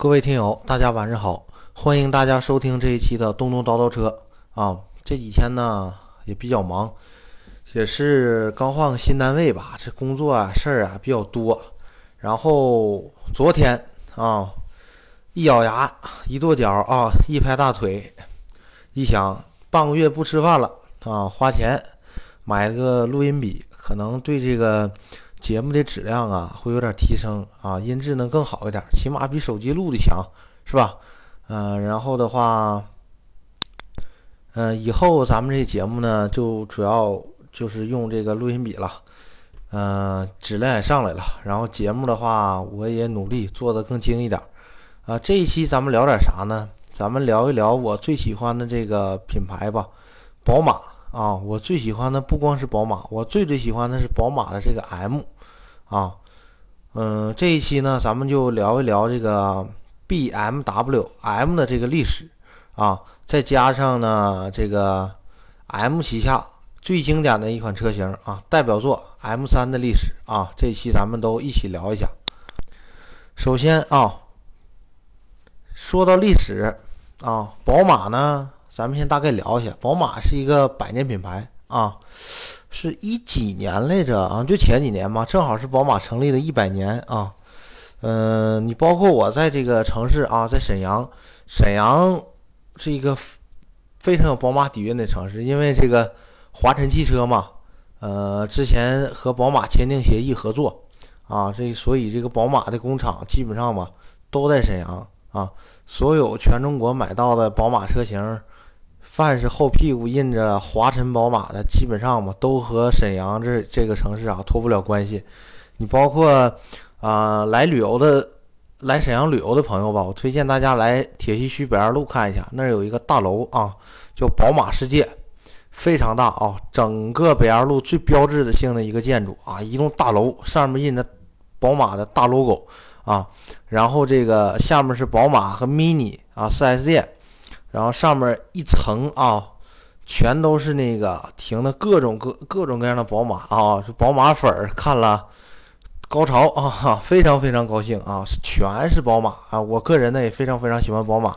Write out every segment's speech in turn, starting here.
各位听友，大家晚上好！欢迎大家收听这一期的东东叨叨车啊。这几天呢也比较忙，也是刚换个新单位吧，这工作啊事儿啊比较多。然后昨天啊，一咬牙，一跺脚啊，一拍大腿，一想半个月不吃饭了啊，花钱买了个录音笔，可能对这个。节目的质量啊会有点提升啊，音质能更好一点，起码比手机录的强，是吧？嗯，然后的话，嗯，以后咱们这节目呢就主要就是用这个录音笔了，嗯，质量也上来了。然后节目的话，我也努力做的更精一点。啊，这一期咱们聊点啥呢？咱们聊一聊我最喜欢的这个品牌吧，宝马。啊，我最喜欢的不光是宝马，我最最喜欢的是宝马的这个 M，啊，嗯，这一期呢，咱们就聊一聊这个 BMW M 的这个历史，啊，再加上呢这个 M 旗下最经典的一款车型啊，代表作 M3 的历史啊，这一期咱们都一起聊一下。首先啊，说到历史啊，宝马呢。咱们先大概聊一下，宝马是一个百年品牌啊，是一几年来着啊？就前几年嘛，正好是宝马成立的一百年啊。嗯，你包括我在这个城市啊，在沈阳，沈阳是一个非常有宝马底蕴的城市，因为这个华晨汽车嘛，呃，之前和宝马签订协议合作啊，这所以这个宝马的工厂基本上嘛都在沈阳啊，所有全中国买到的宝马车型。凡是后屁股印着华晨宝马的，基本上嘛都和沈阳这这个城市啊脱不了关系。你包括啊来旅游的，来沈阳旅游的朋友吧，我推荐大家来铁西区北二路看一下，那儿有一个大楼啊，叫宝马世界，非常大啊，整个北二路最标志的性的一个建筑啊，一栋大楼上面印着宝马的大 logo 啊，然后这个下面是宝马和 mini 啊 4S 店。然后上面一层啊，全都是那个停的各种各各种各样的宝马啊，是宝马粉儿看了高潮啊，非常非常高兴啊，全是宝马啊！我个人呢也非常非常喜欢宝马，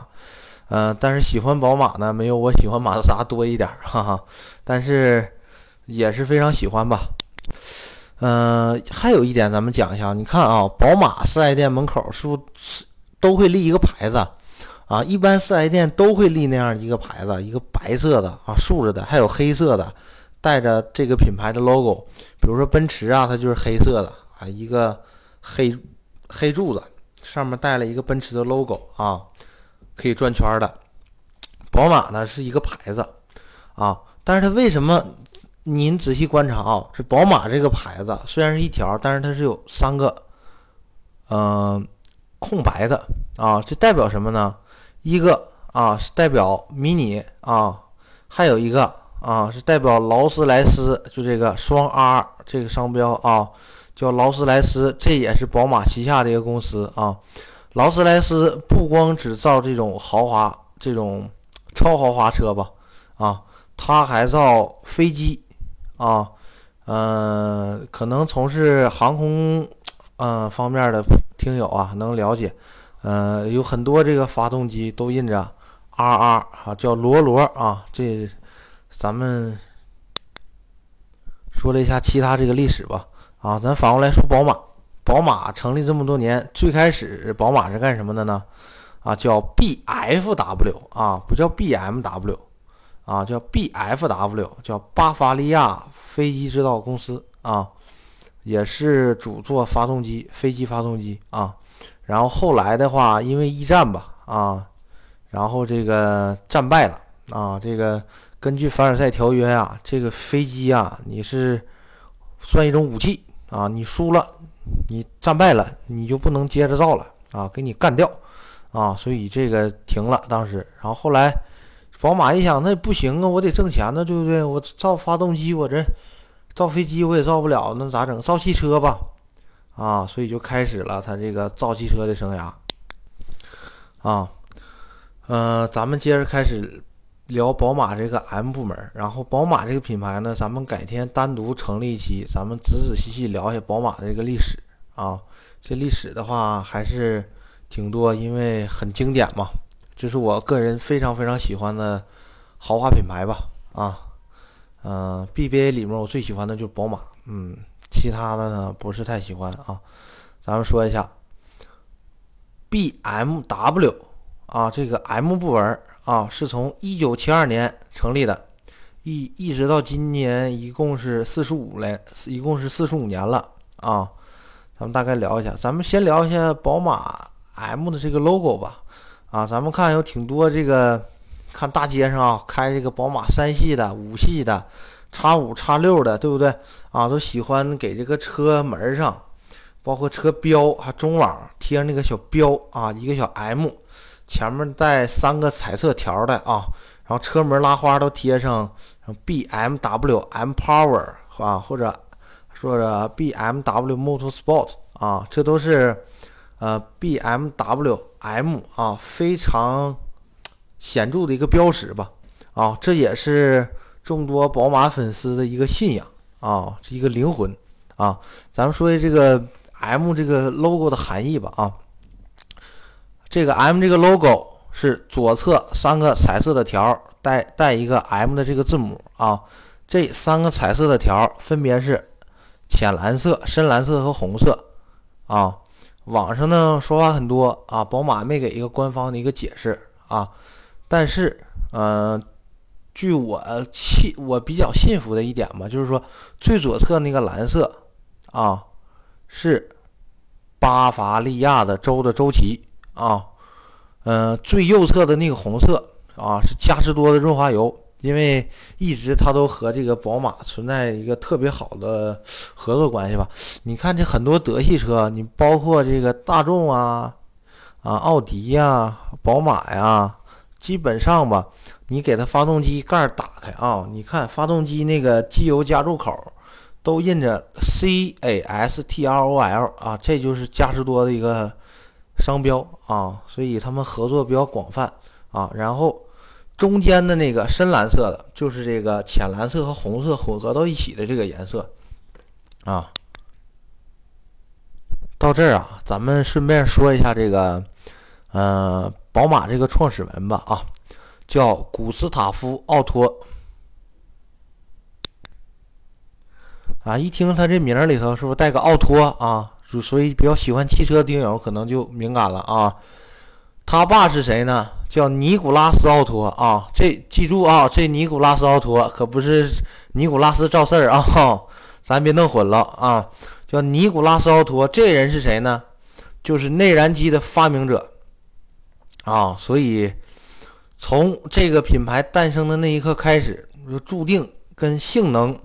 嗯，但是喜欢宝马呢没有我喜欢马自达多一点，哈哈，但是也是非常喜欢吧。嗯，还有一点咱们讲一下，你看啊，宝马四 S 店门口是不是都会立一个牌子？啊，一般四 S 店都会立那样一个牌子，一个白色的啊，竖着的，还有黑色的，带着这个品牌的 logo。比如说奔驰啊，它就是黑色的啊，一个黑黑柱子，上面带了一个奔驰的 logo 啊，可以转圈的。宝马呢是一个牌子啊，但是它为什么？您仔细观察啊，这宝马这个牌子虽然是一条，但是它是有三个嗯空白的啊，这代表什么呢？一个啊是代表迷你啊，还有一个啊是代表劳斯莱斯，就这个双 R 这个商标啊，叫劳斯莱斯，这也是宝马旗下的一个公司啊。劳斯莱斯不光只造这种豪华、这种超豪华车吧，啊，它还造飞机啊，嗯，可能从事航空嗯方面的听友啊能了解。呃，有很多这个发动机都印着 RR 啊，叫罗罗啊。这咱们说了一下其他这个历史吧。啊，咱反过来说宝马。宝马成立这么多年，最开始宝马是干什么的呢？啊，叫 BFW 啊，不叫 BMW 啊，叫 BFW，叫巴伐利亚飞机制造公司啊，也是主做发动机，飞机发动机啊。然后后来的话，因为一战吧，啊，然后这个战败了啊，这个根据凡尔赛条约呀，这个飞机啊，你是算一种武器啊，你输了，你战败了，你就不能接着造了啊，给你干掉啊，所以这个停了当时。然后后来宝马一想，那不行啊，我得挣钱呢，对不对？我造发动机，我这造飞机我也造不了，那咋整？造汽车吧。啊，所以就开始了他这个造汽车的生涯。啊，呃，咱们接着开始聊宝马这个 M 部门。然后宝马这个品牌呢，咱们改天单独成立一期，咱们仔仔细细聊一下宝马的这个历史。啊，这历史的话还是挺多，因为很经典嘛，这是我个人非常非常喜欢的豪华品牌吧。啊，嗯，BBA 里面我最喜欢的就是宝马，嗯，其他的呢不是太喜欢啊。咱们说一下 BMW 啊，这个 M 部门啊，是从一九七二年成立的，一一直到今年一共是四十五来，一共是四十五年了啊。咱们大概聊一下，咱们先聊一下宝马 M 的这个 logo 吧。啊，咱们看有挺多这个，看大街上啊，开这个宝马三系的、五系的、叉五、叉六的，对不对？啊，都喜欢给这个车门上。包括车标还中网贴上那个小标啊，一个小 M，前面带三个彩色条的啊，然后车门拉花都贴上 BMW M Power 啊，或者说着 BMW Motorsport 啊，这都是呃 BMW M 啊非常显著的一个标识吧啊，这也是众多宝马粉丝的一个信仰啊，是一个灵魂啊，咱们说的这个。M 这个 logo 的含义吧啊，这个 M 这个 logo 是左侧三个彩色的条带带一个 M 的这个字母啊，这三个彩色的条分别是浅蓝色、深蓝色和红色啊。网上呢说法很多啊，宝马没给一个官方的一个解释啊，但是嗯，据我信我比较信服的一点吧，就是说最左侧那个蓝色啊。是巴伐利亚的州的州旗啊，嗯，最右侧的那个红色啊是嘉实多的润滑油，因为一直它都和这个宝马存在一个特别好的合作关系吧。你看这很多德系车，你包括这个大众啊、啊奥迪呀、宝马呀，基本上吧，你给它发动机盖打开啊，你看发动机那个机油加注口。都印着 C A S T R O L 啊，这就是嘉实多的一个商标啊，所以他们合作比较广泛啊。然后中间的那个深蓝色的，就是这个浅蓝色和红色混合到一起的这个颜色啊。到这儿啊，咱们顺便说一下这个，呃，宝马这个创始人吧啊，叫古斯塔夫·奥托。啊，一听他这名儿里头是不是带个奥托啊？就所以比较喜欢汽车的听友可能就敏感了啊。他爸是谁呢？叫尼古拉斯奥托啊。这记住啊，这尼古拉斯奥托可不是尼古拉斯赵四儿啊，咱别弄混了啊。叫尼古拉斯奥托，这人是谁呢？就是内燃机的发明者啊。所以从这个品牌诞生的那一刻开始，就注定跟性能。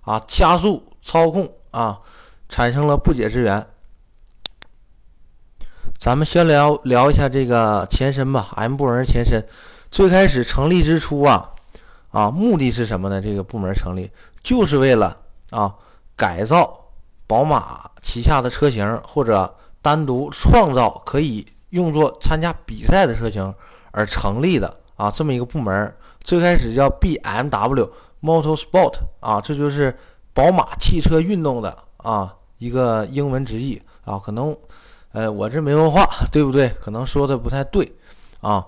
啊，加速操控啊，产生了不解之缘。咱们先聊聊一下这个前身吧，M 部门前身。最开始成立之初啊，啊，目的是什么呢？这个部门成立就是为了啊，改造宝马旗下的车型，或者单独创造可以用作参加比赛的车型而成立的啊，这么一个部门。最开始叫 BMW。Motorsport 啊，这就是宝马汽车运动的啊一个英文直译啊，可能，呃，我这没文化，对不对？可能说的不太对啊。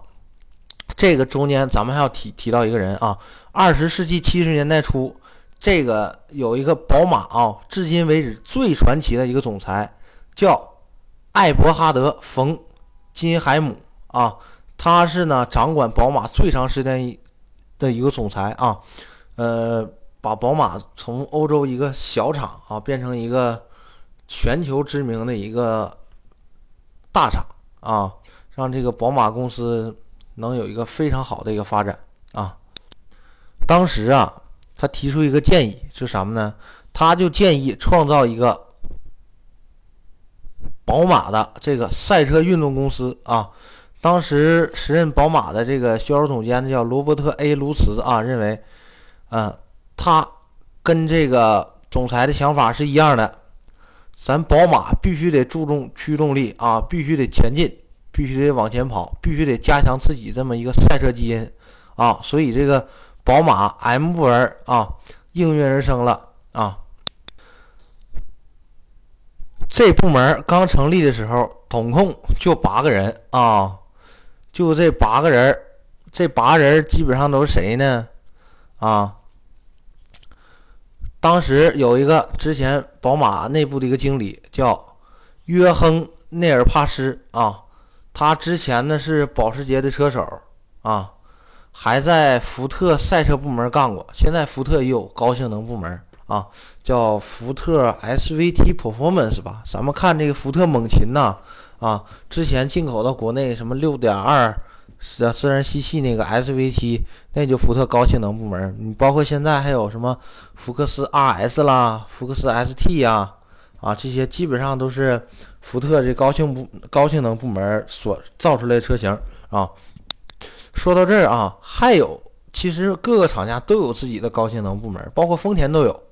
这个中间咱们还要提提到一个人啊，二十世纪七十年代初，这个有一个宝马啊，至今为止最传奇的一个总裁叫艾伯哈德·冯·金海姆啊，他是呢掌管宝马最长时间的一个总裁啊。呃，把宝马从欧洲一个小厂啊，变成一个全球知名的一个大厂啊，让这个宝马公司能有一个非常好的一个发展啊。当时啊，他提出一个建议是什么呢？他就建议创造一个宝马的这个赛车运动公司啊。当时时任宝马的这个销售总监叫罗伯特 ·A· 卢茨啊，认为。嗯，他跟这个总裁的想法是一样的，咱宝马必须得注重驱动力啊，必须得前进，必须得往前跑，必须得加强自己这么一个赛车基因啊，所以这个宝马 M 部门啊应运而生了啊。这部门刚成立的时候，统共就八个人啊，就这八个人，这八人基本上都是谁呢？啊，当时有一个之前宝马内部的一个经理叫约亨内尔帕斯啊，他之前呢是保时捷的车手啊，还在福特赛车部门干过，现在福特也有高性能部门。啊，叫福特 SVT Performance 吧。咱们看这个福特猛禽呐，啊之前进口到国内什么六点二自自然吸气那个 SVT，那就福特高性能部门。你包括现在还有什么福克斯 RS 啦、福克斯 ST 呀，啊，这些基本上都是福特这高性部高性能部门所造出来的车型啊。说到这儿啊，还有其实各个厂家都有自己的高性能部门，包括丰田都有。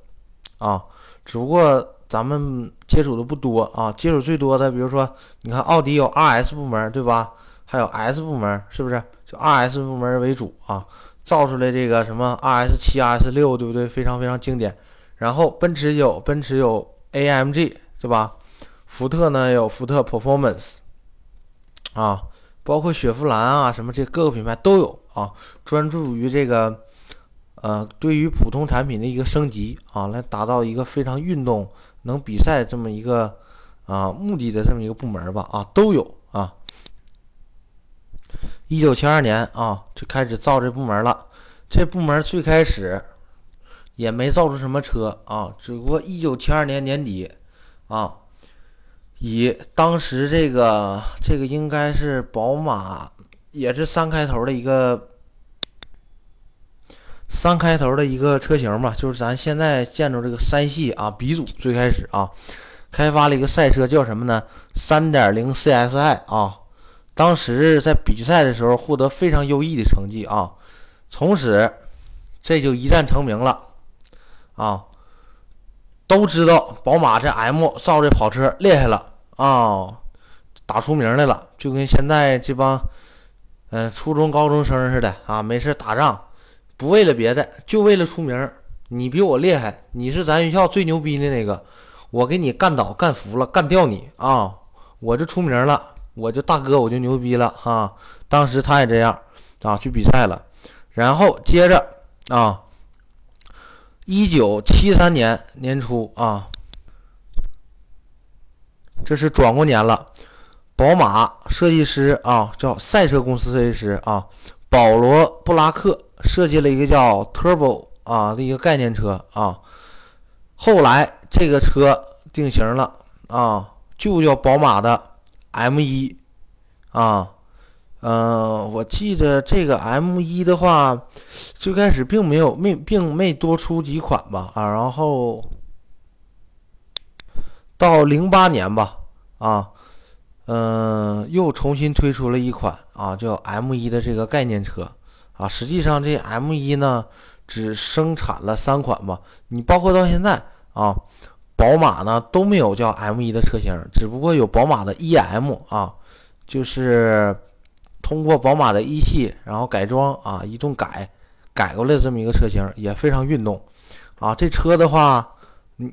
啊，只不过咱们接触的不多啊，接触最多的，比如说，你看奥迪有 RS 部门，对吧？还有 S 部门，是不是？就 RS 部门为主啊，造出来这个什么 RS 七、RS 六，对不对？非常非常经典。然后奔驰有奔驰有 AMG，是吧？福特呢有福特 Performance，啊，包括雪佛兰啊，什么这各个品牌都有啊，专注于这个。呃，对于普通产品的一个升级啊，来达到一个非常运动、能比赛这么一个啊目的的这么一个部门吧啊，都有啊。一九七二年啊，就开始造这部门了。这部门最开始也没造出什么车啊，只不过一九七二年年底啊，以当时这个这个应该是宝马，也是三开头的一个。三开头的一个车型吧，就是咱现在见着这个三系啊，鼻祖最开始啊，开发了一个赛车，叫什么呢？三点零 CSI 啊，当时在比赛的时候获得非常优异的成绩啊，从此这就一战成名了啊，都知道宝马这 M 造这跑车厉害了啊，打出名来了，就跟现在这帮嗯初中高中生似的啊，没事打仗。不为了别的，就为了出名。你比我厉害，你是咱学校最牛逼的那个，我给你干倒、干服了、干掉你啊！我就出名了，我就大哥，我就牛逼了哈！当时他也这样啊，去比赛了。然后接着啊，一九七三年年初啊，这是转过年了。宝马设计师啊，叫赛车公司设计师啊，保罗布拉克。设计了一个叫 Turbo 啊的一个概念车啊，后来这个车定型了啊，就叫宝马的 M1 啊，嗯，我记得这个 M1 的话，最开始并没有没并没多出几款吧啊，然后到零八年吧啊，嗯，又重新推出了一款啊叫 M1 的这个概念车。啊，实际上这 M1 呢，只生产了三款吧。你包括到现在啊，宝马呢都没有叫 M1 的车型，只不过有宝马的 EM 啊，就是通过宝马的一系，然后改装啊，一顿改改过来这么一个车型，也非常运动啊。这车的话，嗯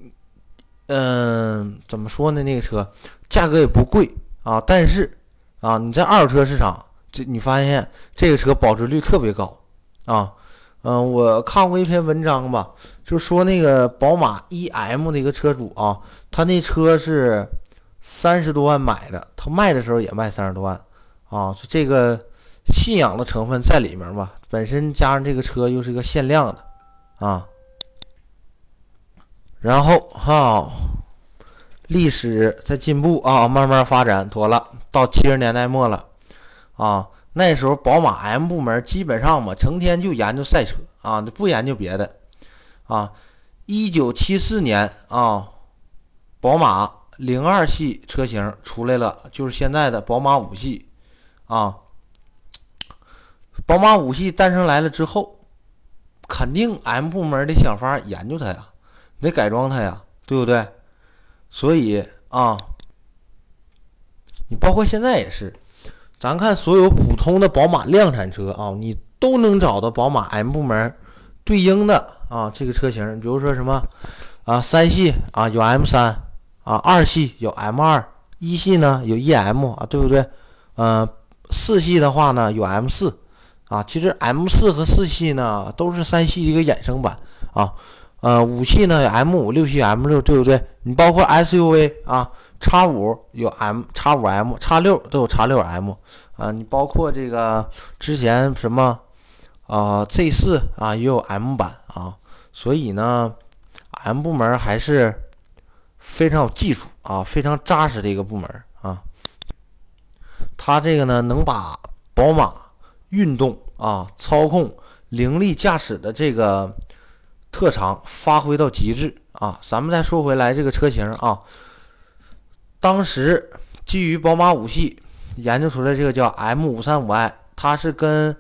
嗯，怎么说呢？那个车价格也不贵啊，但是啊，你在二手车市场。这你发现这个车保值率特别高啊，嗯，我看过一篇文章吧，就说那个宝马 EM 的一个车主啊，他那车是三十多万买的，他卖的时候也卖三十多万啊，这个信仰的成分在里面吧，本身加上这个车又是一个限量的啊，然后哈，历史在进步啊，慢慢发展，妥了，到七十年代末了。啊，那时候宝马 M 部门基本上嘛，成天就研究赛车啊，不研究别的。啊，一九七四年啊，宝马零二系车型出来了，就是现在的宝马五系。啊，宝马五系诞生来了之后，肯定 M 部门的想法研究它呀，得改装它呀，对不对？所以啊，你包括现在也是。咱看所有普通的宝马量产车啊，你都能找到宝马 M 部门对应的啊这个车型。比如说什么啊，三系啊有 M 三啊，二系有 M 二，一系呢有 EM 啊，对不对？嗯，四系的话呢有 M 四啊，其实 M 四和四系呢都是三系的一个衍生版啊。呃，五系呢有 M 五，六系 M 六，对不对？你包括 SUV 啊，叉五有 M，叉五 M，叉六都有叉六 M 啊。你包括这个之前什么啊 Z 四啊也有 M 版啊，所以呢，M 部门还是非常有技术啊，非常扎实的一个部门啊。它这个呢，能把宝马运动啊、操控、凌厉驾驶的这个特长发挥到极致啊。咱们再说回来，这个车型啊，当时基于宝马五系研究出来这个叫 M 五三五 i，它是跟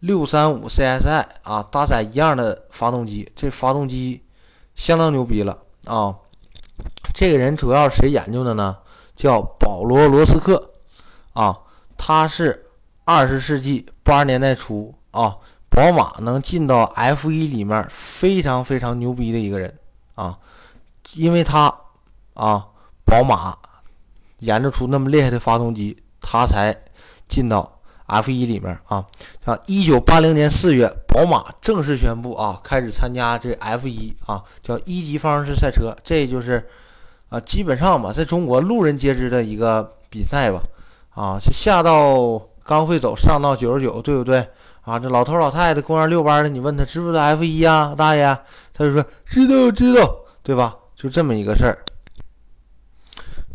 六三五 CSI 啊搭载一样的发动机，这发动机相当牛逼了啊。这个人主要谁研究的呢？叫保罗罗斯克。啊，他是二十世纪八十年代初啊，宝马能进到 F 一里面非常非常牛逼的一个人啊，因为他啊，宝马研究出那么厉害的发动机，他才进到 F 一里面啊。像一九八零年四月，宝马正式宣布啊，开始参加这 F 一啊，叫一级方程式赛车，这就是啊，基本上吧，在中国路人皆知的一个比赛吧。啊，这下到刚会走，上到九十九，对不对？啊，这老头老太太公园遛弯的，你问他知不知道 F 一啊，大爷，他就说知道知道，对吧？就这么一个事儿。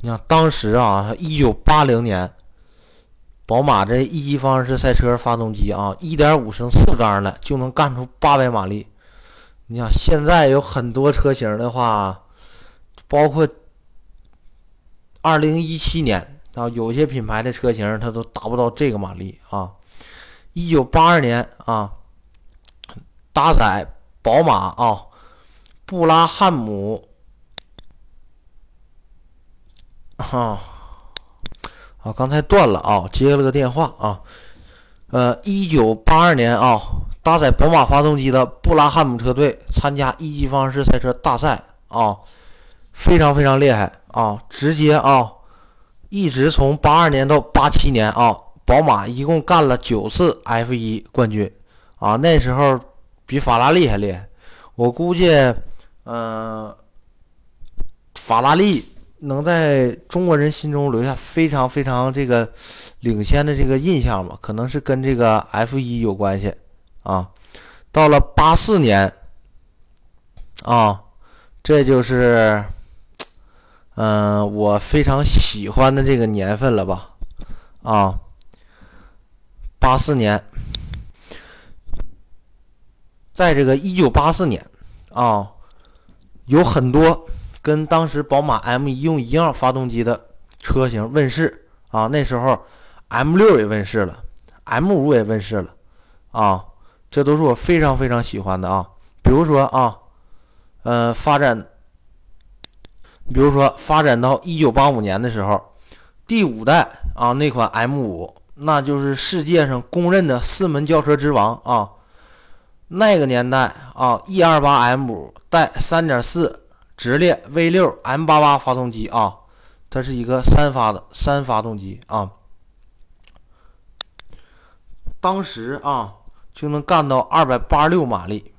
你看当时啊，一九八零年，宝马这一级方程式赛车发动机啊，一点五升四缸的就能干出八百马力。你想现在有很多车型的话，包括二零一七年。啊，有些品牌的车型它都达不到这个马力啊！一九八二年啊，搭载宝马啊，布拉汉姆啊啊，刚才断了啊，接了个电话啊。呃，一九八二年啊，搭载宝马发动机的布拉汉姆车队参加一级方程式赛车大赛啊，非常非常厉害啊，直接啊。一直从八二年到八七年啊，宝马一共干了九次 F 一冠军啊，那时候比法拉利还厉害。我估计，嗯，法拉利能在中国人心中留下非常非常这个领先的这个印象吧，可能是跟这个 F 一有关系啊。到了八四年啊，这就是。嗯，我非常喜欢的这个年份了吧？啊，八四年，在这个一九八四年啊，有很多跟当时宝马 M 一用一样发动机的车型问世啊。那时候 M 六也问世了，M 五也问世了啊。这都是我非常非常喜欢的啊。比如说啊，嗯，发展。比如说，发展到一九八五年的时候，第五代啊那款 M 五，那就是世界上公认的四门轿车之王啊。那个年代啊，E 二八 M 五带三点四直列 V 六 M 八八发动机啊，它是一个三发的三发动机啊。当时啊就能干到二百八十六马力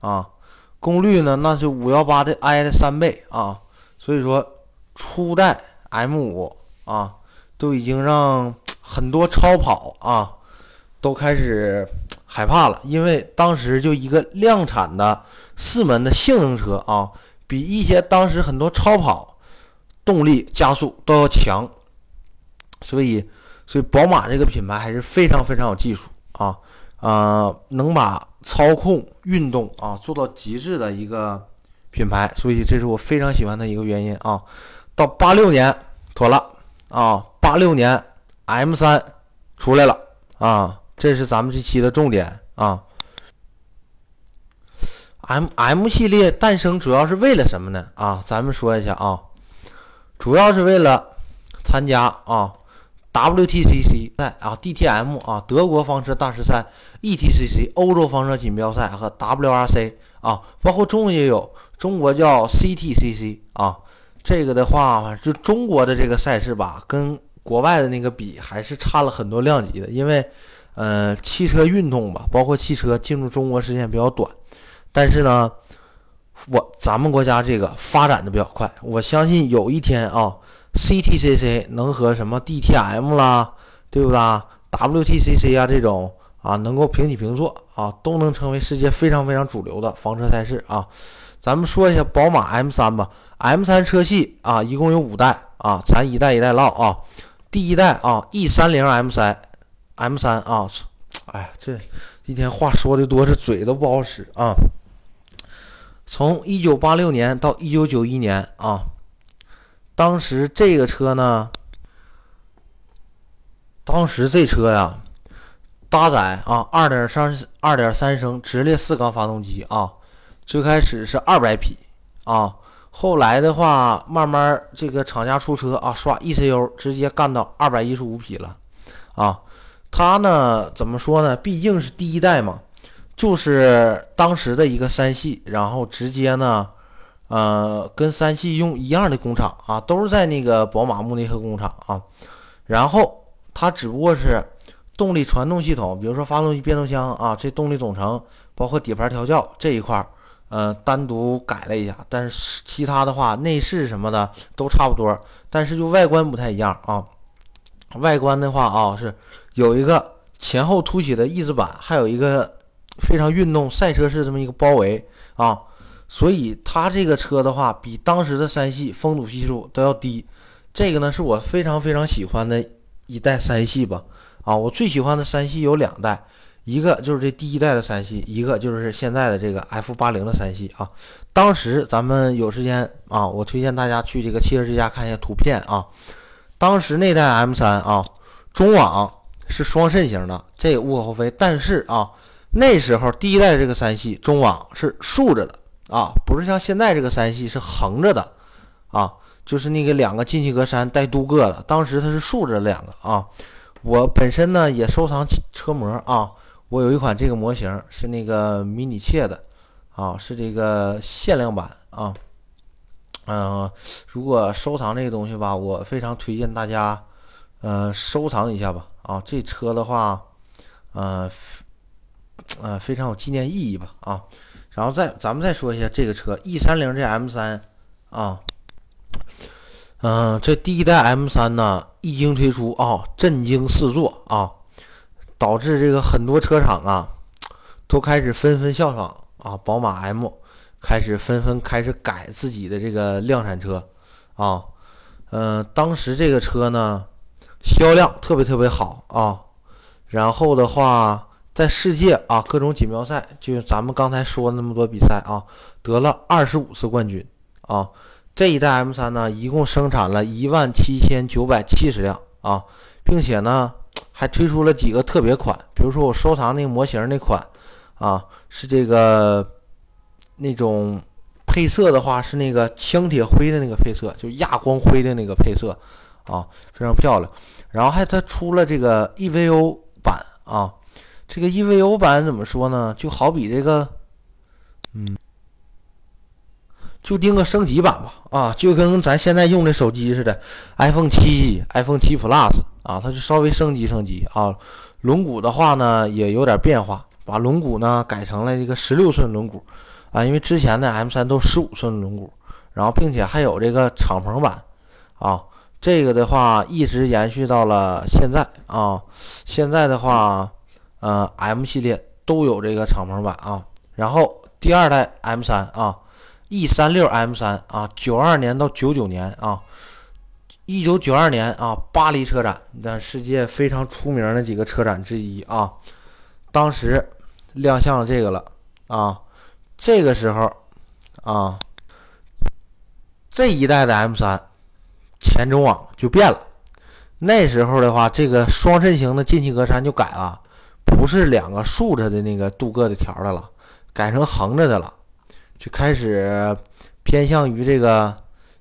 啊，功率呢那是五幺八的 i 的三倍啊。所以说，初代 M 五啊，都已经让很多超跑啊都开始害怕了，因为当时就一个量产的四门的性能车啊，比一些当时很多超跑动力加速都要强。所以，所以宝马这个品牌还是非常非常有技术啊啊，能把操控、运动啊做到极致的一个。品牌，所以这是我非常喜欢的一个原因啊。到八六年妥了啊，八六年 M 三出来了啊，这是咱们这期的重点啊。M M 系列诞生主要是为了什么呢？啊，咱们说一下啊，主要是为了参加啊 WTCC 赛啊 DTM 啊德国房车大师赛 ETCC 欧洲房车锦标赛和 WRC 啊，包括中国也有。中国叫 CTCC 啊，这个的话，就中国的这个赛事吧，跟国外的那个比，还是差了很多量级的。因为，呃，汽车运动吧，包括汽车进入中国时间比较短，但是呢，我咱们国家这个发展的比较快。我相信有一天啊，CTCC 能和什么 DTM 啦，对不啦？WTCC 啊这种啊，能够平起平坐啊，都能成为世界非常非常主流的房车赛事啊。咱们说一下宝马 M3 吧，M3 车系啊，一共有五代啊，咱一代一代唠啊。第一代啊，E30 M3，M3 啊，哎呀，这一天话说的多，这嘴都不好使啊。从1986年到1991年啊，当时这个车呢，当时这车呀，搭载啊2.3 2.3升直列四缸发动机啊。最开始是二百匹啊，后来的话，慢慢这个厂家出车啊，刷 ECU 直接干到二百一十五匹了啊。它呢，怎么说呢？毕竟是第一代嘛，就是当时的一个三系，然后直接呢，呃，跟三系用一样的工厂啊，都是在那个宝马慕尼黑工厂啊。然后它只不过是动力传动系统，比如说发动机、变速箱啊，这动力总成，包括底盘调教这一块儿。呃，单独改了一下，但是其他的话，内饰什么的都差不多，但是就外观不太一样啊。外观的话啊，是有一个前后凸起的翼子板，还有一个非常运动赛车式这么一个包围啊，所以它这个车的话，比当时的三系风阻系数都要低。这个呢，是我非常非常喜欢的一代三系吧。啊，我最喜欢的三系有两代。一个就是这第一代的三系，一个就是现在的这个 F 八零的三系啊。当时咱们有时间啊，我推荐大家去这个汽车之家看一下图片啊。当时那代 M 三啊，中网是双肾型的，这也无可厚非。但是啊，那时候第一代这个三系中网是竖着的啊，不是像现在这个三系是横着的啊，就是那个两个进气格栅带镀铬的。当时它是竖着两个啊。我本身呢也收藏车模啊。我有一款这个模型是那个迷你切的啊，是这个限量版啊。嗯，如果收藏这个东西吧，我非常推荐大家，呃，收藏一下吧。啊，这车的话，呃，呃，非常有纪念意义吧。啊，然后再咱们再说一下这个车 E 三零这 M 三啊，嗯，这第一代 M 三呢一经推出啊，震惊四座啊。导致这个很多车厂啊，都开始纷纷效仿啊，宝马 M 开始纷纷开始改自己的这个量产车啊，嗯，当时这个车呢销量特别特别好啊，然后的话在世界啊各种锦标赛，就咱们刚才说那么多比赛啊，得了二十五次冠军啊，这一代 M3 呢一共生产了一万七千九百七十辆啊，并且呢。还推出了几个特别款，比如说我收藏那个模型那款，啊，是这个那种配色的话是那个枪铁灰的那个配色，就亚光灰的那个配色，啊，非常漂亮。然后还它出了这个 EVO 版啊，这个 EVO 版怎么说呢？就好比这个，嗯，就定个升级版吧，啊，就跟咱现在用的手机似的，iPhone 七、iPhone 七 Plus。啊，它就稍微升级升级啊，轮毂的话呢也有点变化，把轮毂呢改成了一个十六寸轮毂啊，因为之前的 M3 都十五寸轮毂，然后并且还有这个敞篷版啊，这个的话一直延续到了现在啊，现在的话，呃，M 系列都有这个敞篷版啊，然后第二代 M3 啊，E36 M3 啊，九二年到九九年啊。一九九二年啊，巴黎车展，那世界非常出名的几个车展之一啊，当时亮相了这个了啊，这个时候啊，这一代的 M 三前中网就变了，那时候的话，这个双肾型的进气格栅就改了，不是两个竖着的那个镀铬的条的了，改成横着的了，就开始偏向于这个。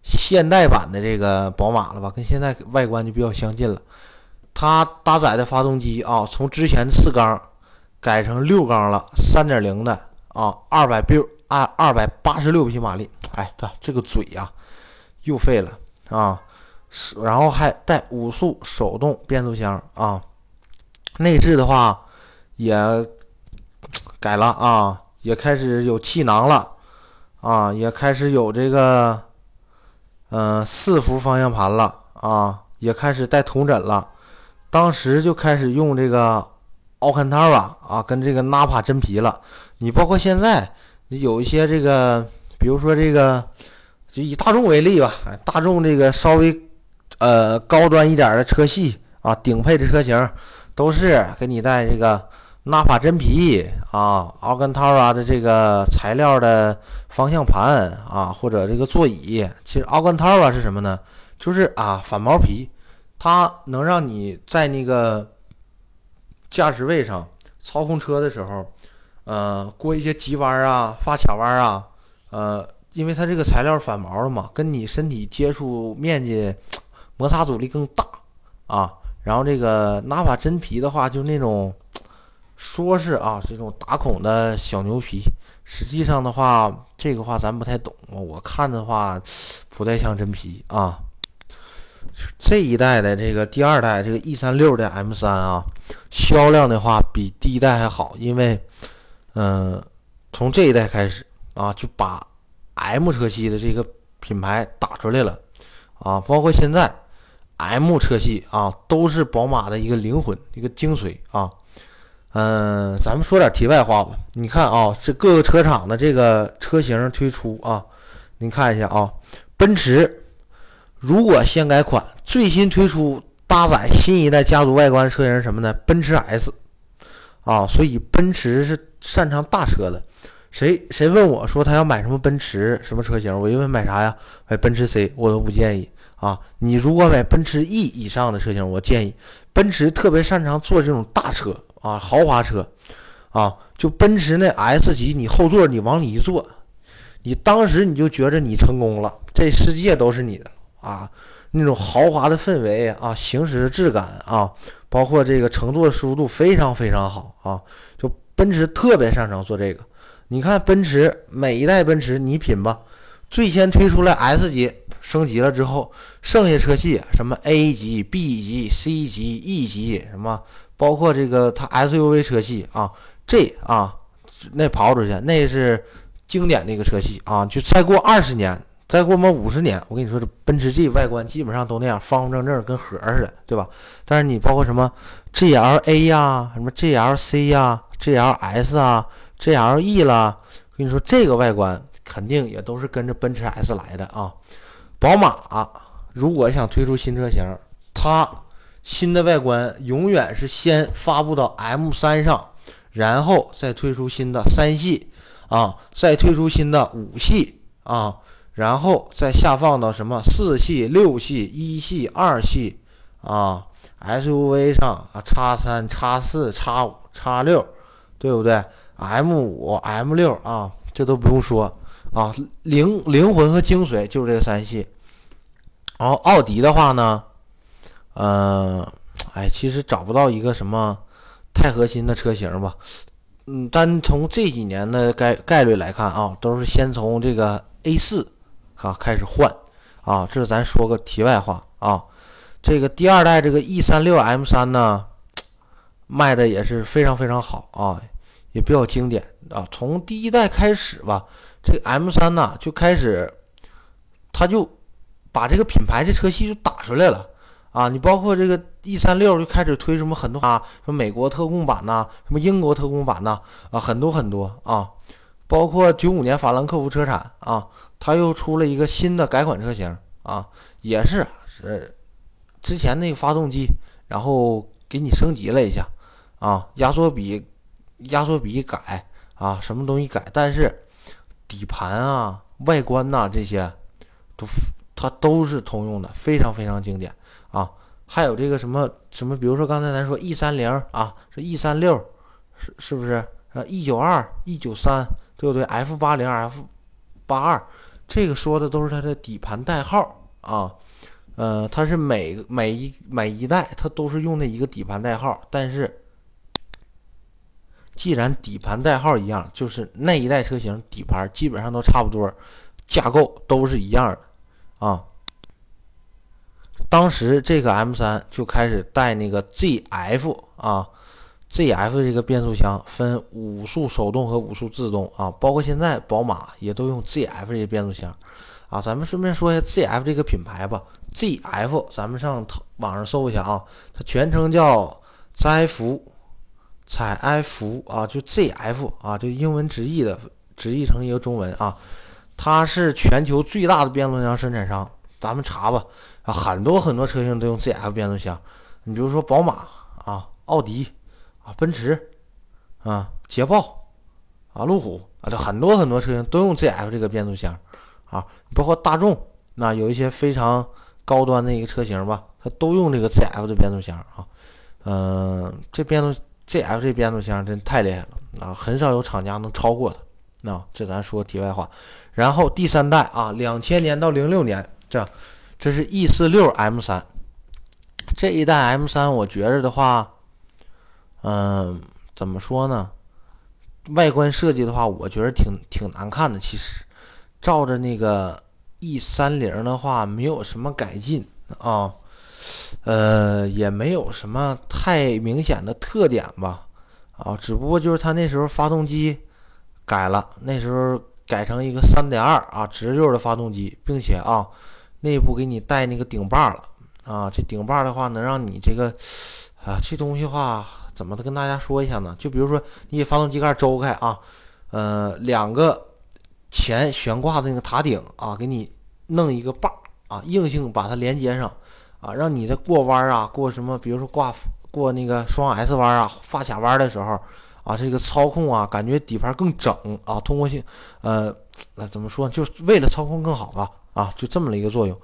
现代版的这个宝马了吧，跟现在外观就比较相近了。它搭载的发动机啊，从之前的四缸改成六缸了，三点零的啊，二百六二二百八十六匹马力。哎，这这个嘴呀，又废了啊。然后还带五速手动变速箱啊。内置的话也改了啊，也开始有气囊了啊，也开始有这个嗯四幅方向盘了啊，也开始带同枕了。当时就开始用这个奥坎塔瓦啊，跟这个纳帕真皮了。你包括现在有一些这个，比如说这个，就以大众为例吧，大众这个稍微呃高端一点的车系啊，顶配的车型。都是给你带这个纳帕真皮啊，奥根塔拉的这个材料的方向盘啊，或者这个座椅。其实奥根塔拉是什么呢？就是啊反毛皮，它能让你在那个驾驶位上操控车的时候，呃，过一些急弯啊、发卡弯啊，呃，因为它这个材料反毛的嘛，跟你身体接触面积摩擦阻力更大啊。然后这个纳帕真皮的话，就那种说是啊，这种打孔的小牛皮，实际上的话，这个话咱不太懂。我看的话，不太像真皮啊。这一代的这个第二代这个 E 三六的 M 三啊，销量的话比第一代还好，因为嗯，从这一代开始啊，就把 M 车系的这个品牌打出来了啊，包括现在。M 车系啊，都是宝马的一个灵魂，一个精髓啊。嗯，咱们说点题外话吧。你看啊，这各个车厂的这个车型推出啊，您看一下啊，奔驰如果先改款，最新推出搭载新一代家族外观车型什么呢？奔驰 S 啊，所以奔驰是擅长大车的。谁谁问我说他要买什么奔驰什么车型，我就问买啥呀？买奔驰 C，我都不建议。啊，你如果买奔驰 E 以上的车型，我建议奔驰特别擅长做这种大车啊，豪华车啊，就奔驰那 S 级，你后座你往里一坐，你当时你就觉着你成功了，这世界都是你的啊，那种豪华的氛围啊，行驶的质感啊，包括这个乘坐舒服度非常非常好啊，就奔驰特别擅长做这个。你看奔驰每一代奔驰，你品吧，最先推出了 S 级。升级了之后，剩下车系什么 A 级、B 级、C 级、E 级，什么包括这个它 SUV 车系啊，G 啊，那跑出去那是经典的一个车系啊。就再过二十年，再过么五十年，我跟你说，这奔驰 G 外观基本上都那样，方方正正，跟盒似的，对吧？但是你包括什么 GLA 呀、什么 GLC 呀、GLS 啊、GLE 啦，跟你说这个外观肯定也都是跟着奔驰 S 来的啊。宝马如果想推出新车型，它新的外观永远是先发布到 M3 上，然后再推出新的三系啊，再推出新的五系啊，然后再下放到什么四系、六系、一系、二系啊，SUV 上啊，叉三、叉四、叉五、叉六，对不对？M 五、M 六啊，这都不用说啊，灵灵魂和精髓就是这三系。然后奥迪的话呢，嗯，哎，其实找不到一个什么太核心的车型吧。嗯，单从这几年的概概率来看啊，都是先从这个 A 四啊开始换啊。这是咱说个题外话啊。这个第二代这个 E 三六 M 三呢，卖的也是非常非常好啊，也比较经典啊。从第一代开始吧，这个 M 三呢就开始，它就。把这个品牌这车系就打出来了啊！你包括这个 E 三六就开始推什么很多啊，什么美国特供版呐，什么英国特供版呐啊，很多很多啊！包括九五年法兰克福车展啊，它又出了一个新的改款车型啊，也是是之前那个发动机，然后给你升级了一下啊，压缩比压缩比改啊，什么东西改，但是底盘啊、外观呐这些都。它都是通用的，非常非常经典！还有这个什么什么，比如说刚才咱说 E 三零啊，是 E 三六，是是不是啊？E 九二、E 九三，对不对？F 八零、F 八二，这个说的都是它的底盘代号啊。呃，它是每每一每一代它都是用的一个底盘代号，但是既然底盘代号一样，就是那一代车型底盘基本上都差不多，架构都是一样的。啊，当时这个 M3 就开始带那个 ZF 啊，ZF 这个变速箱分五速手动和五速自动啊，包括现在宝马也都用 ZF 这个变速箱啊。咱们顺便说一下 ZF 这个品牌吧，ZF 咱们上网上搜一下啊，它全称叫载福采埃孚啊，就 ZF 啊，就英文直译的，直译成一个中文啊。它是全球最大的变速箱生产商，咱们查吧啊，很多很多车型都用 ZF 变速箱。你比如说宝马啊、奥迪啊、奔驰啊、捷豹啊、路虎啊，这很多很多车型都用 ZF 这个变速箱啊。包括大众，那有一些非常高端的一个车型吧，它都用这个 ZF 的变速箱啊。嗯，这变速 ZF 这变速箱真太厉害了啊，很少有厂家能超过它。那这咱说题外话，然后第三代啊，两千年到零六年，这这是 E 四六 M 三这一代 M 三，我觉着的话，嗯，怎么说呢？外观设计的话，我觉得挺挺难看的。其实，照着那个 E 三零的话，没有什么改进啊，呃，也没有什么太明显的特点吧，啊，只不过就是它那时候发动机。改了，那时候改成一个三点二啊直六的发动机，并且啊内部给你带那个顶把了啊。这顶把的话，能让你这个啊这东西话怎么的跟大家说一下呢？就比如说你给发动机盖周开啊，呃两个前悬挂的那个塔顶啊，给你弄一个把啊，硬性把它连接上啊，让你在过弯啊过什么，比如说挂过那个双 S 弯啊发卡弯的时候。啊，这个操控啊，感觉底盘更整啊。通过性，呃，那怎么说？就是为了操控更好吧？啊，就这么了一个作用。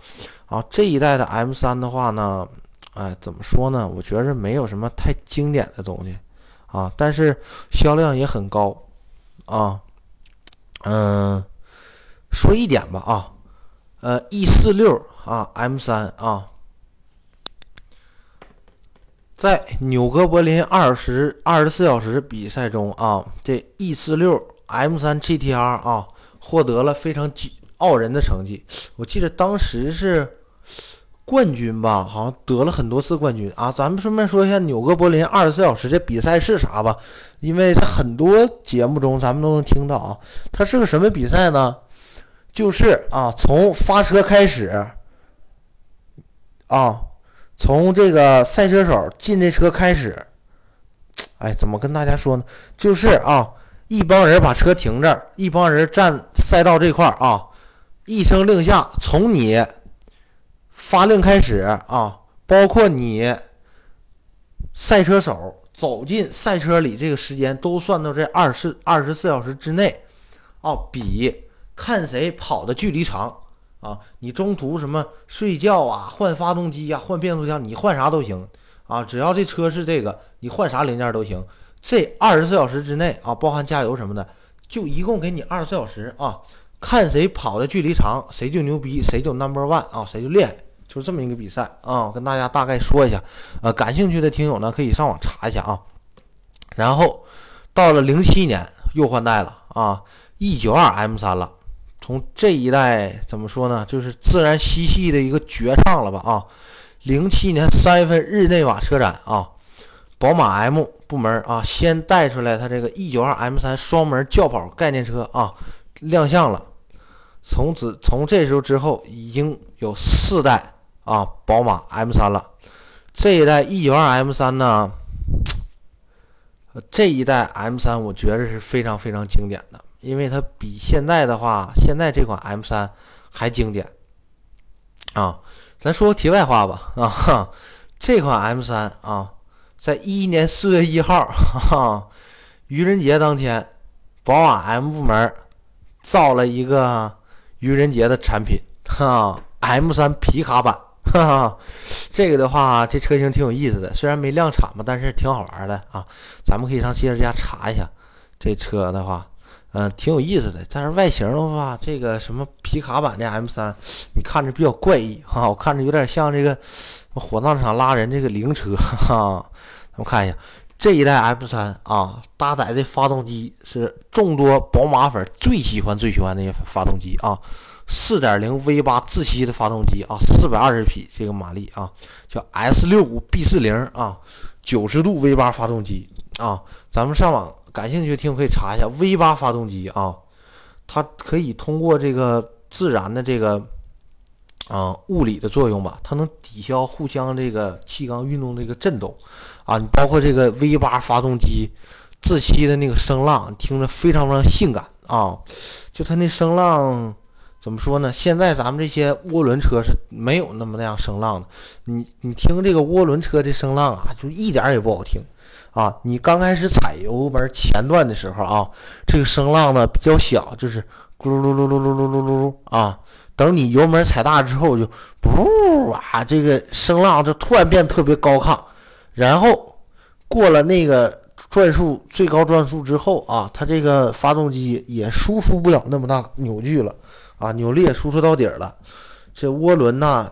啊，这一代的 M3 的话呢，哎，怎么说呢？我觉着没有什么太经典的东西啊，但是销量也很高啊。嗯，说一点吧啊，呃，E46 啊，M3 啊。在纽格柏林二十二十四小时比赛中啊，这 E 四六 M 三 GTR 啊获得了非常傲人的成绩。我记得当时是冠军吧，好像得了很多次冠军啊。咱们顺便说一下纽格柏林二十四小时这比赛是啥吧，因为在很多节目中咱们都能听到啊。它是个什么比赛呢？就是啊，从发车开始啊。从这个赛车手进这车开始，哎，怎么跟大家说呢？就是啊，一帮人把车停这儿，一帮人站赛道这块儿啊，一声令下，从你发令开始啊，包括你赛车手走进赛车里这个时间都算到这二十二十四小时之内啊，比看谁跑的距离长。啊，你中途什么睡觉啊、换发动机呀、换变速箱，你换啥都行啊，只要这车是这个，你换啥零件都行。这二十四小时之内啊，包含加油什么的，就一共给你二十四小时啊，看谁跑的距离长，谁就牛逼，谁就 number one 啊，谁就厉害，就是这么一个比赛啊。跟大家大概说一下，呃，感兴趣的听友呢，可以上网查一下啊。然后到了零七年又换代了啊，E 九二 M 三了。从这一代怎么说呢？就是自然吸气的一个绝唱了吧啊！零七年三月份日内瓦车展啊，宝马 M 部门啊先带出来它这个 E 九二 M 三双门轿跑概念车啊亮相了。从此从这时候之后，已经有四代啊宝马 M 三了。这一代 E 九二 M 三呢，这一代 M 三我觉得是非常非常经典的。因为它比现在的话，现在这款 M 三还经典啊！咱说个题外话吧啊，这款 M 三啊，在一一年四月一号，哈，愚人节当天，宝马 M 部门造了一个愚人节的产品哈，M 三皮卡版，哈哈，这个的话，这车型挺有意思的，虽然没量产吧，但是挺好玩的啊！咱们可以上汽车之家查一下这车的话。嗯，挺有意思的，但是外形的话，这个什么皮卡版的 M 三，你看着比较怪异哈，我看着有点像这个火葬场拉人这个灵车哈。咱们看一下，这一代 M3 啊，搭载的发动机是众多宝马粉最喜欢最喜欢的一个发动机啊，4.0 V8 自吸的发动机啊，420匹这个马力啊，叫 S65 B40 啊，90度 V8 发动机啊，咱们上网感兴趣听可以查一下 V8 发动机啊，它可以通过这个自然的这个。啊，物理的作用吧，它能抵消互相这个气缸运动这个震动，啊，你包括这个 V 八发动机自吸的那个声浪，听着非常非常性感啊！就它那声浪怎么说呢？现在咱们这些涡轮车是没有那么那样声浪的。你你听这个涡轮车的声浪啊，就一点也不好听啊！你刚开始踩油门前段的时候啊，这个声浪呢比较小，就是咕噜噜噜噜噜噜噜噜啊。等你油门踩大之后，就噗啊，这个声浪就突然变特别高亢，然后过了那个转速最高转速之后啊，它这个发动机也输出不了那么大扭矩了啊，扭力也输出到底儿了，这涡轮呐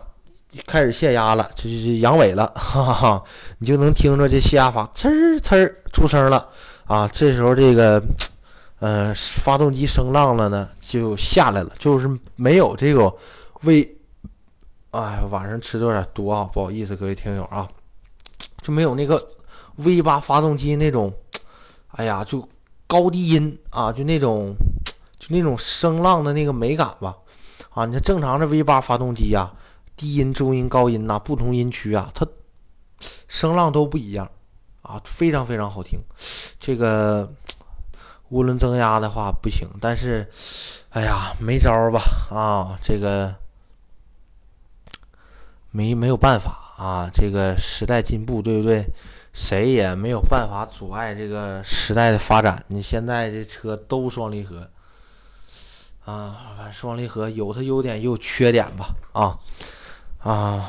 开始泄压了，这就阳痿了，哈哈哈，你就能听着这泄压阀呲儿呲儿出声了啊，这时候这个。呃，发动机声浪了呢，就下来了，就是没有这个 V，哎，晚上吃的有点多啊，不好意思，各位听友啊，就没有那个 V 八发动机那种，哎呀，就高低音啊，就那种，就那种声浪的那个美感吧，啊，你看正常的 V 八发动机呀，低音、中音、高音呐，不同音区啊，它声浪都不一样啊，非常非常好听，这个。涡轮增压的话不行，但是，哎呀，没招儿吧？啊，这个没没有办法啊！这个时代进步，对不对？谁也没有办法阻碍这个时代的发展。你现在这车都双离合啊，反正双离合有它优点也有缺点吧？啊啊。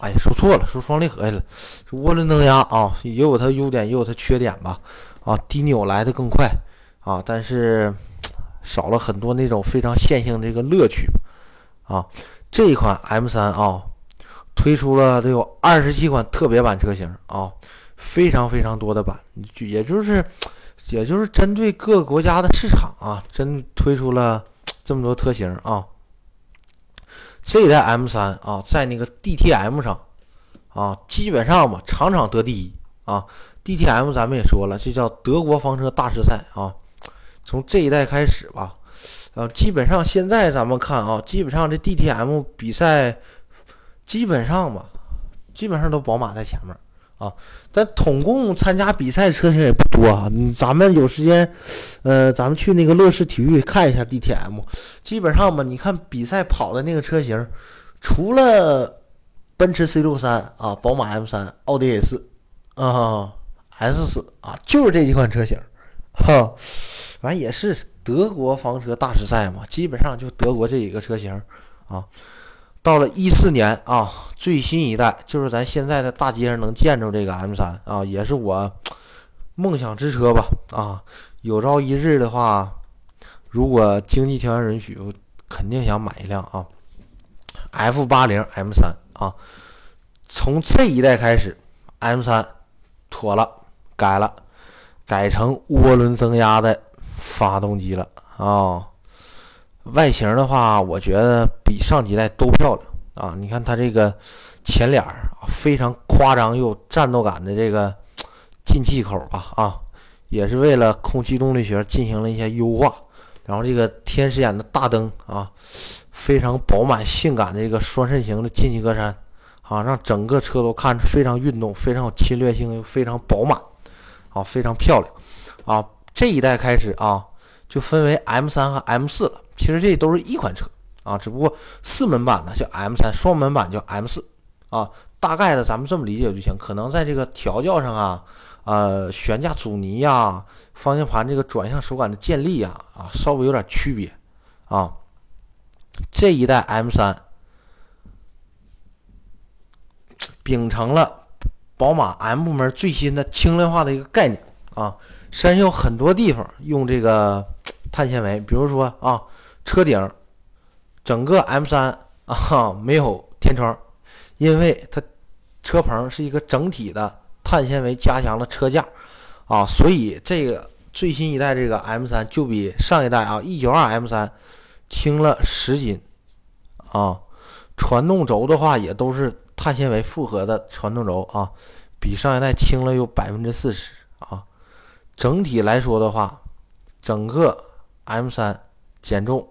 哎，说错了，说双离合去了。涡轮增压啊，也有它优点，也有它缺点吧。啊，低扭来的更快啊，但是少了很多那种非常线性这个乐趣啊。这一款 M3 啊，推出了得有二十七款特别版车型啊，非常非常多的版，也就是也就是针对各个国家的市场啊，真推出了这么多车型啊。这一代 M3 啊，在那个 DTM 上啊，基本上吧，场场得第一啊。DTM 咱们也说了，这叫德国房车大师赛啊。从这一代开始吧，呃，基本上现在咱们看啊，基本上这 DTM 比赛，基本上吧，基本上都宝马在前面。啊，咱统共参加比赛车型也不多啊。咱们有时间，呃，咱们去那个乐视体育看一下 DTM。基本上吧，你看比赛跑的那个车型，除了奔驰 C 六三啊、宝马 M 三、奥迪 A 四啊、S 四啊，就是这几款车型。哈，完也是德国房车大师赛嘛，基本上就德国这几个车型啊。到了一四年啊，最新一代就是咱现在的大街上能见着这个 M3 啊，也是我梦想之车吧啊。有朝一日的话，如果经济条件允许，我肯定想买一辆啊。F80 M3 啊，从这一代开始，M3 妥了，改了，改成涡轮增压的发动机了啊。外形的话，我觉得比上几代都漂亮啊！你看它这个前脸儿啊，非常夸张又战斗感的这个进气口吧啊，也是为了空气动力学进行了一些优化。然后这个天使眼的大灯啊，非常饱满性感的这个双肾型的进气格栅啊，让整个车都看着非常运动，非常有侵略性，又非常饱满啊，非常漂亮啊！这一代开始啊，就分为 M3 和 M4 了。其实这都是一款车啊，只不过四门版的叫 M3，双门版叫 M4 啊。大概的咱们这么理解就行。可能在这个调教上啊，呃，悬架阻尼呀，方向盘这个转向手感的建立啊，啊，稍微有点区别啊。这一代 M3 秉承了宝马 M 部门最新的轻量化的一个概念啊，身上有很多地方用这个 碳纤维，比如说啊。车顶整个 M3 啊 没有天窗，因为它车棚是一个整体的碳纤维加强的车架啊，所以这个最新一代这个 M3 就比上一代啊 E92 M3 轻了十斤啊，传动轴的话也都是碳纤维复合的传动轴啊，比上一代轻了有百分之四十啊，整体来说的话，整个 M3 减重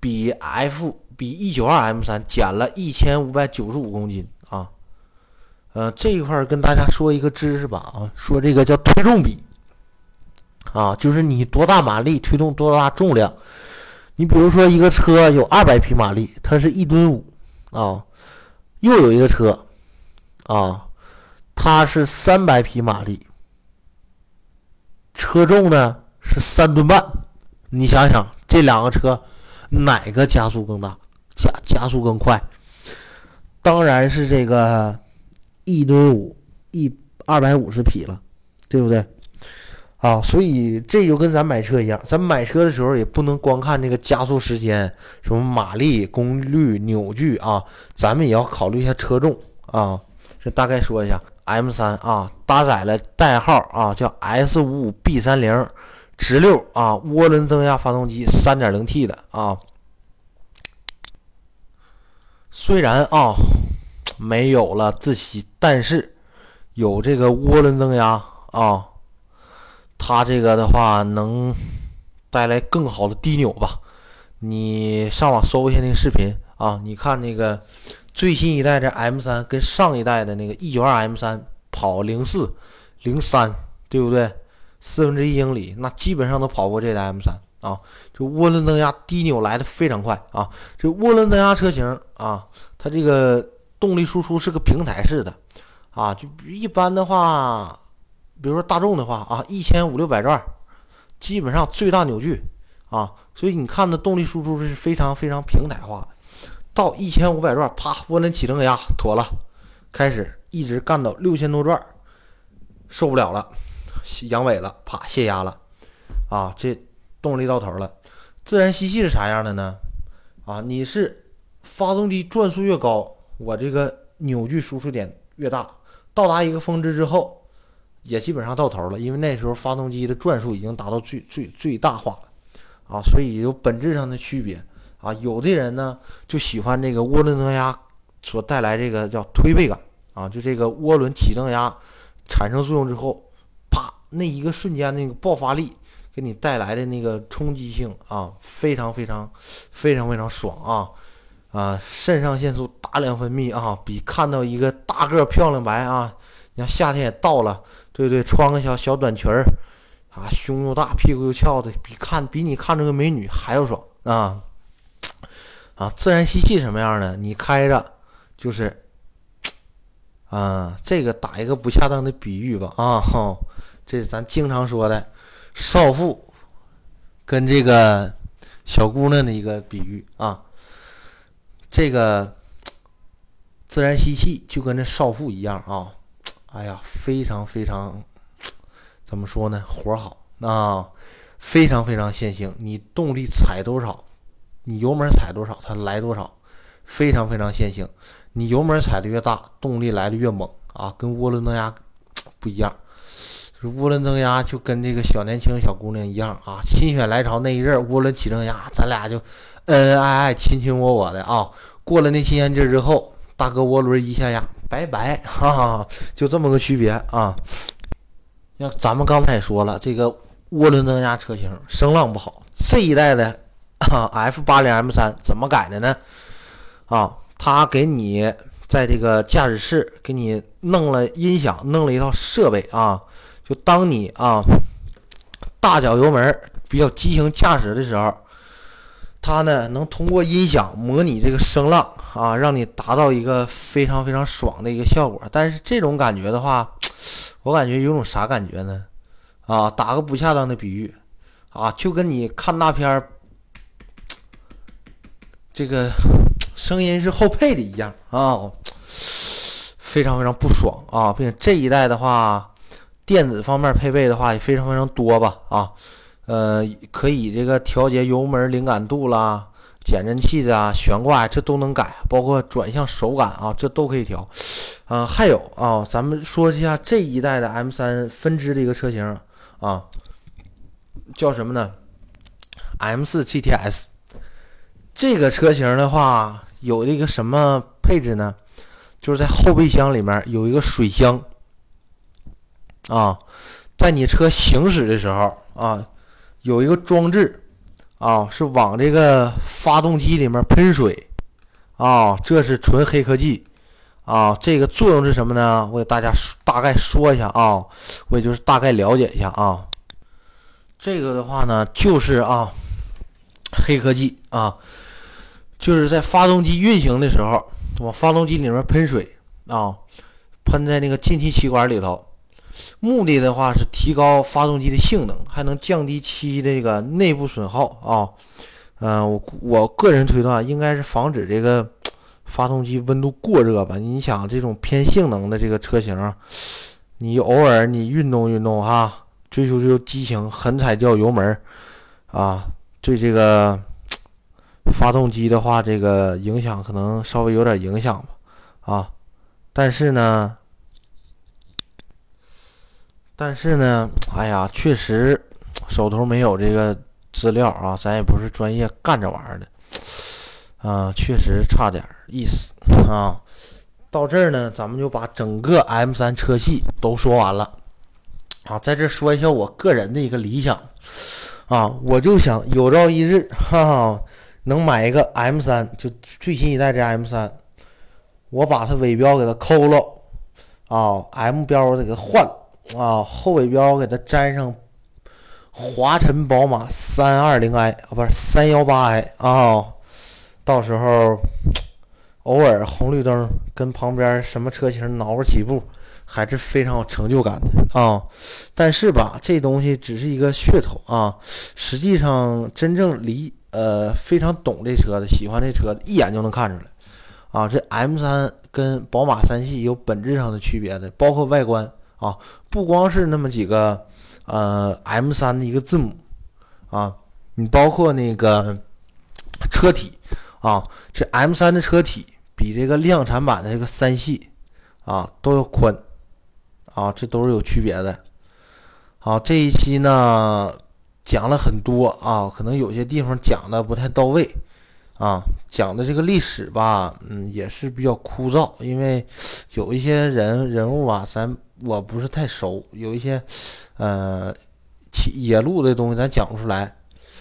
比 F。比 E 九二 M 三减了一千五百九十五公斤啊，呃，这一块儿跟大家说一个知识吧啊，说这个叫推重比啊，就是你多大马力推动多大重量。你比如说一个车有二百匹马力，它是一吨五啊，又有一个车啊，它是三百匹马力，车重呢是三吨半，你想想这两个车哪个加速更大？加加速更快，当然是这个一吨五一二百五十匹了，对不对？啊，所以这就跟咱买车一样，咱买车的时候也不能光看这个加速时间，什么马力、功率、扭矩啊，咱们也要考虑一下车重啊。这大概说一下，M3 啊，搭载了代号啊叫 S55B30 直六啊涡轮增压发动机，3.0T 的啊。虽然啊没有了自吸，但是有这个涡轮增压啊，它这个的话能带来更好的低扭吧？你上网搜一下那个视频啊，你看那个最新一代的 M3 跟上一代的那个 E92 M3 跑零四零三，对不对？四分之一英里，那基本上都跑过这台 M3。啊，就涡轮增压低扭来的非常快啊！这涡轮增压车型啊，它这个动力输出是个平台式的啊，就一般的话，比如说大众的话啊，一千五六百转，基本上最大扭矩啊，所以你看的动力输出是非常非常平台化的。到一千五百转，啪，涡轮起正压妥了，开始一直干到六千多转，受不了了，阳痿了，啪，泄压了啊，这。动力到头了，自然吸气是啥样的呢？啊，你是发动机转速越高，我这个扭矩输出点越大，到达一个峰值之后，也基本上到头了，因为那时候发动机的转速已经达到最最最大化了，啊，所以有本质上的区别啊。有的人呢就喜欢这个涡轮增压所带来这个叫推背感啊，就这个涡轮起增压产生作用之后，啪，那一个瞬间那个爆发力。给你带来的那个冲击性啊，非常非常非常非常爽啊啊！肾上腺素大量分泌啊，比看到一个大个漂亮白啊，你看夏天也到了，对对，穿个小小短裙儿啊，胸又大，屁股又翘的，比看比你看这个美女还要爽啊啊！自然吸气什么样呢？你开着就是啊，这个打一个不恰当的比喻吧啊，这是咱经常说的。少妇跟这个小姑娘的一个比喻啊，这个自然吸气就跟这少妇一样啊，哎呀，非常非常怎么说呢？活好啊，非常非常线性。你动力踩多少，你油门踩多少，它来多少，非常非常线性。你油门踩的越大，动力来的越猛啊，跟涡轮增压 不一样。涡轮增压就跟这个小年轻小姑娘一样啊，心血来潮那一阵涡轮起增压，咱俩就恩恩爱爱、亲亲我我的啊。过了那新鲜劲之后，大哥涡轮一下压，拜拜，哈哈，就这么个区别啊。要咱们刚才也说了，这个涡轮增压车型声浪不好，这一代的 F 八零 M 三怎么改的呢？啊，他给你在这个驾驶室给你弄了音响，弄了一套设备啊。就当你啊大脚油门比较激情驾驶的时候，它呢能通过音响模拟这个声浪啊，让你达到一个非常非常爽的一个效果。但是这种感觉的话，我感觉有种啥感觉呢？啊，打个不恰当的比喻啊，就跟你看大片儿，这个 声音是后配的一样啊，非常非常不爽啊，并且这一代的话。电子方面配备的话也非常非常多吧啊，呃，可以这个调节油门灵感度啦、减震器的啊、悬挂这都能改，包括转向手感啊，这都可以调。啊，还有啊，咱们说一下这一代的 M 三分支的一个车型啊，叫什么呢？M 四 GTS。这个车型的话，有一个什么配置呢？就是在后备箱里面有一个水箱啊，在你车行驶的时候啊，有一个装置啊，是往这个发动机里面喷水啊，这是纯黑科技啊。这个作用是什么呢？我给大家大概说一下啊，我也就是大概了解一下啊。这个的话呢，就是啊，黑科技啊。就是在发动机运行的时候，往发动机里面喷水啊，喷在那个进气气管里头，目的的话是提高发动机的性能，还能降低其这个内部损耗啊。嗯，我我个人推断，应该是防止这个发动机温度过热吧。你想这种偏性能的这个车型，你偶尔你运动运动哈，追求追求激情，狠踩掉油门啊，对这个。发动机的话，这个影响可能稍微有点影响吧，啊，但是呢，但是呢，哎呀，确实手头没有这个资料啊，咱也不是专业干这玩意儿的，啊，确实差点意思啊。到这儿呢，咱们就把整个 M 三车系都说完了，啊，在这说一下我个人的一个理想，啊，我就想有朝一日，哈哈。能买一个 M 三，就最新一代这 M 三，我把它尾标给它抠了啊，M 标我得给它换啊，后尾标我给它粘上华晨宝马三二零 i 啊，不是三幺八 i 啊，到时候偶尔红绿灯跟旁边什么车型挠着起步，还是非常有成就感的啊。但是吧，这东西只是一个噱头啊，实际上真正离。呃，非常懂这车的，喜欢这车的，一眼就能看出来，啊，这 M 三跟宝马三系有本质上的区别的，包括外观啊，不光是那么几个呃 M 三的一个字母啊，你包括那个车体啊，这 M 三的车体比这个量产版的这个三系啊都要宽啊，这都是有区别的。好，这一期呢。讲了很多啊，可能有些地方讲的不太到位啊，讲的这个历史吧，嗯，也是比较枯燥，因为有一些人人物啊，咱我不是太熟，有一些呃野路的东西咱讲不出来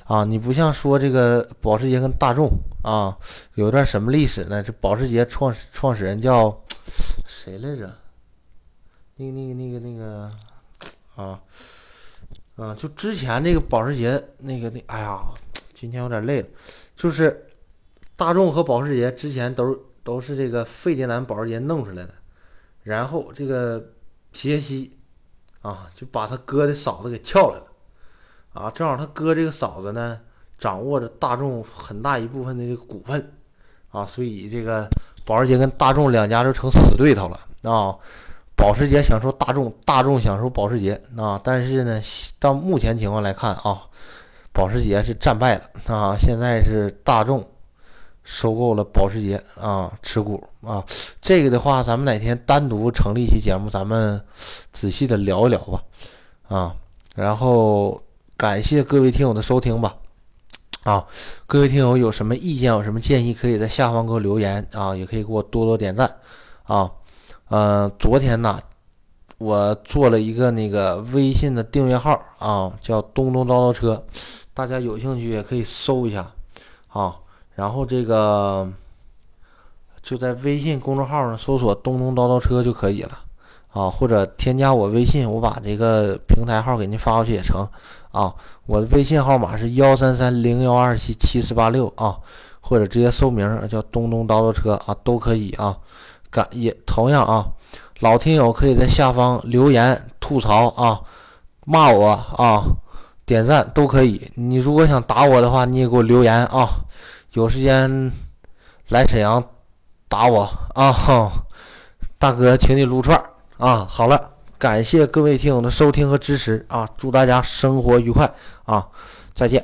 啊。你不像说这个保时捷跟大众啊，有段什么历史呢？这保时捷创始创始人叫谁来着？那个那个那个那个啊。啊，就之前这个保时捷那个那，哎呀，今天有点累了。就是大众和保时捷之前都都是这个费迪南保时捷弄出来的，然后这个皮耶西啊，就把他哥的嫂子给撬来了，啊，正好他哥这个嫂子呢，掌握着大众很大一部分的这个股份，啊，所以这个保时捷跟大众两家就成死对头了啊。保时捷享受大众，大众享受保时捷啊！但是呢，到目前情况来看啊，保时捷是战败了啊！现在是大众收购了保时捷啊，持股啊。这个的话，咱们哪天单独成立一期节目，咱们仔细的聊一聊吧啊。然后感谢各位听友的收听吧啊！各位听友有什么意见，有什么建议，可以在下方给我留言啊，也可以给我多多点赞啊。呃，昨天呢，我做了一个那个微信的订阅号啊，叫“东东叨叨车”，大家有兴趣也可以搜一下啊。然后这个就在微信公众号上搜索“东东叨叨车”就可以了啊，或者添加我微信，我把这个平台号给您发过去也成啊。我的微信号码是幺三三零幺二七七四八六啊，或者直接搜名叫“东东叨叨车”啊，都可以啊。感也同样啊，老听友可以在下方留言吐槽啊，骂我啊，点赞都可以。你如果想打我的话，你也给我留言啊，有时间来沈阳打我啊，大哥，请你撸串啊。好了，感谢各位听友的收听和支持啊，祝大家生活愉快啊，再见。